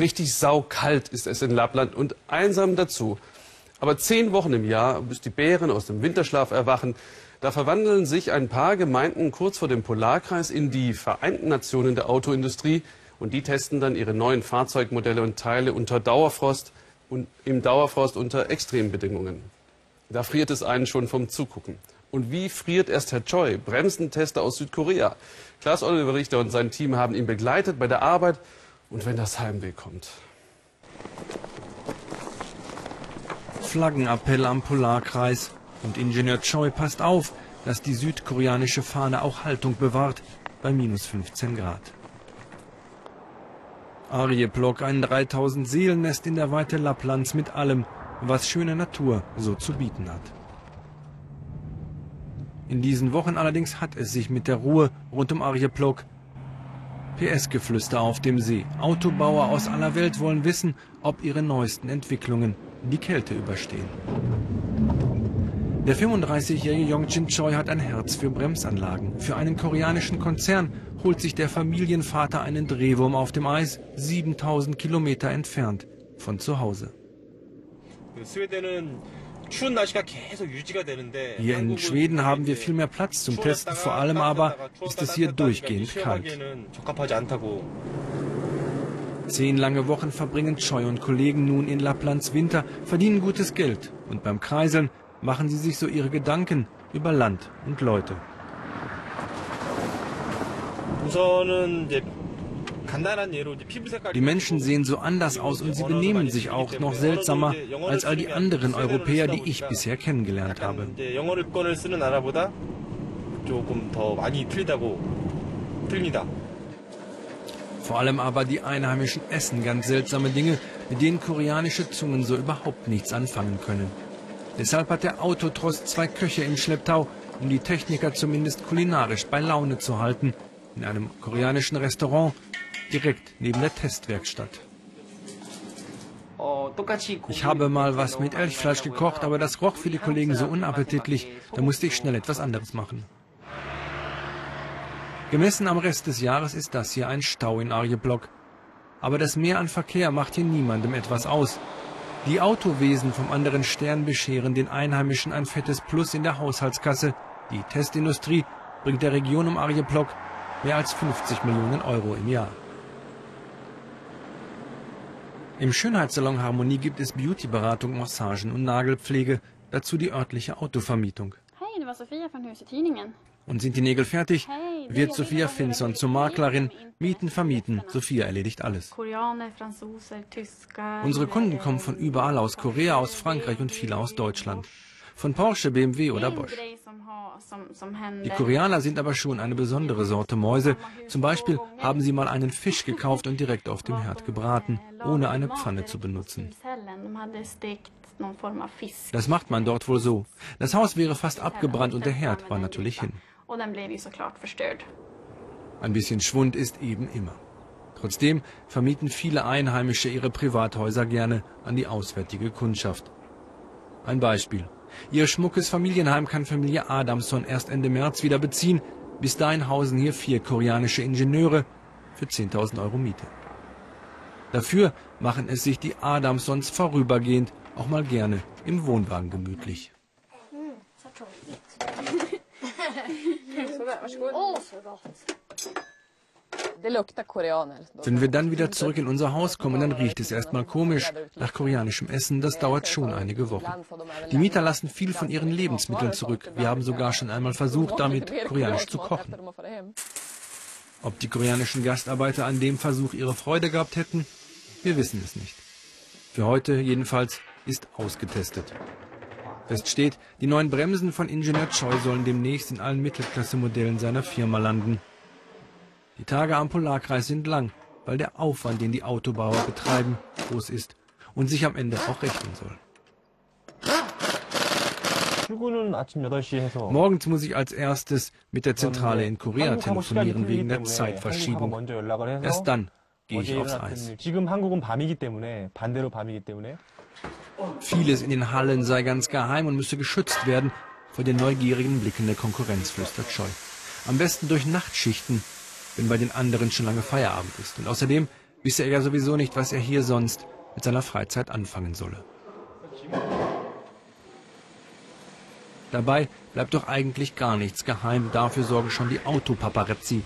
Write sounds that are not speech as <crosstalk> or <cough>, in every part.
Richtig saukalt ist es in Lappland und einsam dazu. Aber zehn Wochen im Jahr, bis die Bären aus dem Winterschlaf erwachen, da verwandeln sich ein paar Gemeinden kurz vor dem Polarkreis in die Vereinten Nationen der Autoindustrie und die testen dann ihre neuen Fahrzeugmodelle und Teile unter Dauerfrost und im Dauerfrost unter Extrembedingungen. Da friert es einen schon vom Zugucken. Und wie friert erst Herr Choi, Bremsentester aus Südkorea? Klaas Oliver Richter und sein Team haben ihn begleitet bei der Arbeit und wenn das Heimweh kommt. Flaggenappell am Polarkreis. Und Ingenieur Choi passt auf, dass die südkoreanische Fahne auch Haltung bewahrt bei minus 15 Grad. Arjeplog, ein 3000 Seelennest in der Weite Lapplands mit allem, was schöne Natur so zu bieten hat. In diesen Wochen allerdings hat es sich mit der Ruhe rund um Arjeplog PS-Geflüster auf dem See. Autobauer aus aller Welt wollen wissen, ob ihre neuesten Entwicklungen die Kälte überstehen. Der 35-jährige Yongjin Choi hat ein Herz für Bremsanlagen. Für einen koreanischen Konzern holt sich der Familienvater einen Drehwurm auf dem Eis, 7000 Kilometer entfernt von zu Hause. Hier in Schweden haben wir viel mehr Platz zum Testen, vor allem aber ist es hier durchgehend kalt. Zehn lange Wochen verbringen Choi und Kollegen nun in Lapplands Winter, verdienen gutes Geld und beim Kreiseln machen sie sich so ihre Gedanken über Land und Leute. Die Menschen sehen so anders aus und sie benehmen sich auch noch seltsamer als all die anderen Europäer, die ich bisher kennengelernt habe. Vor allem aber die Einheimischen essen ganz seltsame Dinge, mit denen koreanische Zungen so überhaupt nichts anfangen können. Deshalb hat der Autotrost zwei Köche im Schlepptau, um die Techniker zumindest kulinarisch bei Laune zu halten, in einem koreanischen Restaurant direkt neben der Testwerkstatt. Ich habe mal was mit Elchfleisch gekocht, aber das roch für die Kollegen so unappetitlich, da musste ich schnell etwas anderes machen. Gemessen am Rest des Jahres ist das hier ein Stau in Arjeplog. Aber das Mehr an Verkehr macht hier niemandem etwas aus. Die Autowesen vom anderen Stern bescheren den Einheimischen ein fettes Plus in der Haushaltskasse. Die Testindustrie bringt der Region um Arjeplog mehr als 50 Millionen Euro im Jahr. Im Schönheitssalon Harmonie gibt es Beautyberatung, Massagen und Nagelpflege, dazu die örtliche Autovermietung. Hej, det var Sofia från Huset Tidningen. Und sind die Nägel fertig, wird Sophia Finson zur Maklerin, Mieten, Vermieten. Sophia erledigt alles. Unsere Kunden kommen von überall aus Korea, aus Frankreich und viele aus Deutschland. Von Porsche, BMW oder Bosch. Die Koreaner sind aber schon eine besondere Sorte Mäuse. Zum Beispiel haben sie mal einen Fisch gekauft und direkt auf dem Herd gebraten, ohne eine Pfanne zu benutzen. Das macht man dort wohl so. Das Haus wäre fast abgebrannt und der Herd war natürlich hin. Ein bisschen Schwund ist eben immer. Trotzdem vermieten viele Einheimische ihre Privathäuser gerne an die auswärtige Kundschaft. Ein Beispiel. Ihr schmuckes Familienheim kann Familie Adamson erst Ende März wieder beziehen. Bis dahin hausen hier vier koreanische Ingenieure für 10.000 Euro Miete. Dafür machen es sich die Adamsons vorübergehend auch mal gerne im Wohnwagen gemütlich. <laughs> <laughs> Wenn wir dann wieder zurück in unser Haus kommen, dann riecht es erstmal komisch nach koreanischem Essen. Das dauert schon einige Wochen. Die Mieter lassen viel von ihren Lebensmitteln zurück. Wir haben sogar schon einmal versucht, damit koreanisch zu kochen. Ob die koreanischen Gastarbeiter an dem Versuch ihre Freude gehabt hätten, wir wissen es nicht. Für heute jedenfalls ist ausgetestet. Fest steht, die neuen Bremsen von Ingenieur Choi sollen demnächst in allen Mittelklasse-Modellen seiner Firma landen. Die Tage am Polarkreis sind lang, weil der Aufwand, den die Autobauer betreiben, groß ist und sich am Ende auch rechnen soll. Morgens muss ich als erstes mit der Zentrale in Korea telefonieren wegen der Zeitverschiebung. Erst dann gehe ich aufs Eis. Vieles in den Hallen sei ganz geheim und müsse geschützt werden vor den neugierigen Blicken der Konkurrenz, flüstert Scheu. Am besten durch Nachtschichten, wenn bei den anderen schon lange Feierabend ist. Und außerdem wisse er ja sowieso nicht, was er hier sonst mit seiner Freizeit anfangen solle. Dabei bleibt doch eigentlich gar nichts geheim, dafür sorgen schon die Autopaparazzi.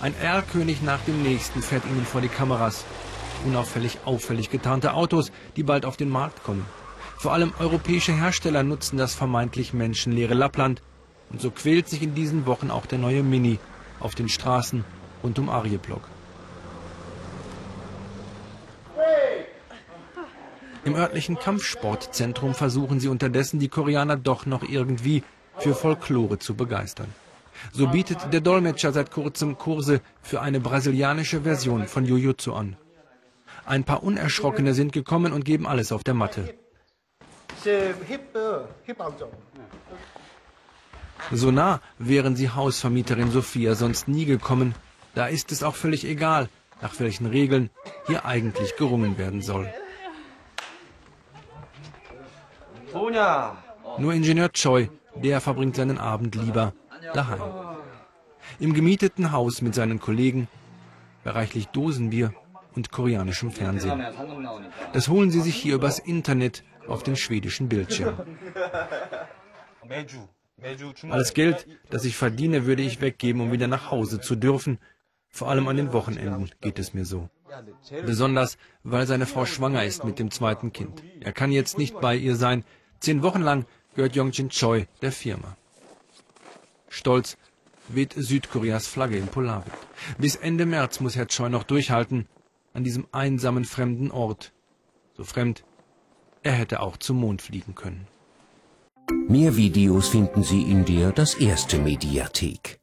Ein R-König nach dem nächsten fährt ihnen vor die Kameras. Unauffällig auffällig getarnte Autos, die bald auf den Markt kommen. Vor allem europäische Hersteller nutzen das vermeintlich menschenleere Lappland. Und so quält sich in diesen Wochen auch der neue Mini auf den Straßen rund um Arjeplog. Im örtlichen Kampfsportzentrum versuchen sie unterdessen, die Koreaner doch noch irgendwie für Folklore zu begeistern. So bietet der Dolmetscher seit kurzem Kurse für eine brasilianische Version von Jujutsu an. Ein paar Unerschrockene sind gekommen und geben alles auf der Matte. So nah wären sie Hausvermieterin Sophia sonst nie gekommen. Da ist es auch völlig egal, nach welchen Regeln hier eigentlich gerungen werden soll. Nur Ingenieur Choi, der verbringt seinen Abend lieber daheim. Im gemieteten Haus mit seinen Kollegen, bei reichlich Dosenbier und koreanischem Fernsehen. Das holen sie sich hier übers Internet auf den schwedischen Bildschirm. Alles Geld, das ich verdiene, würde ich weggeben, um wieder nach Hause zu dürfen. Vor allem an den Wochenenden geht es mir so. Besonders, weil seine Frau schwanger ist mit dem zweiten Kind. Er kann jetzt nicht bei ihr sein. Zehn Wochen lang gehört Yongjin Choi der Firma. Stolz weht Südkoreas Flagge im Polarwind. Bis Ende März muss Herr Choi noch durchhalten, an diesem einsamen fremden Ort. So fremd, er hätte auch zum Mond fliegen können. Mehr Videos finden Sie in der Das Erste Mediathek.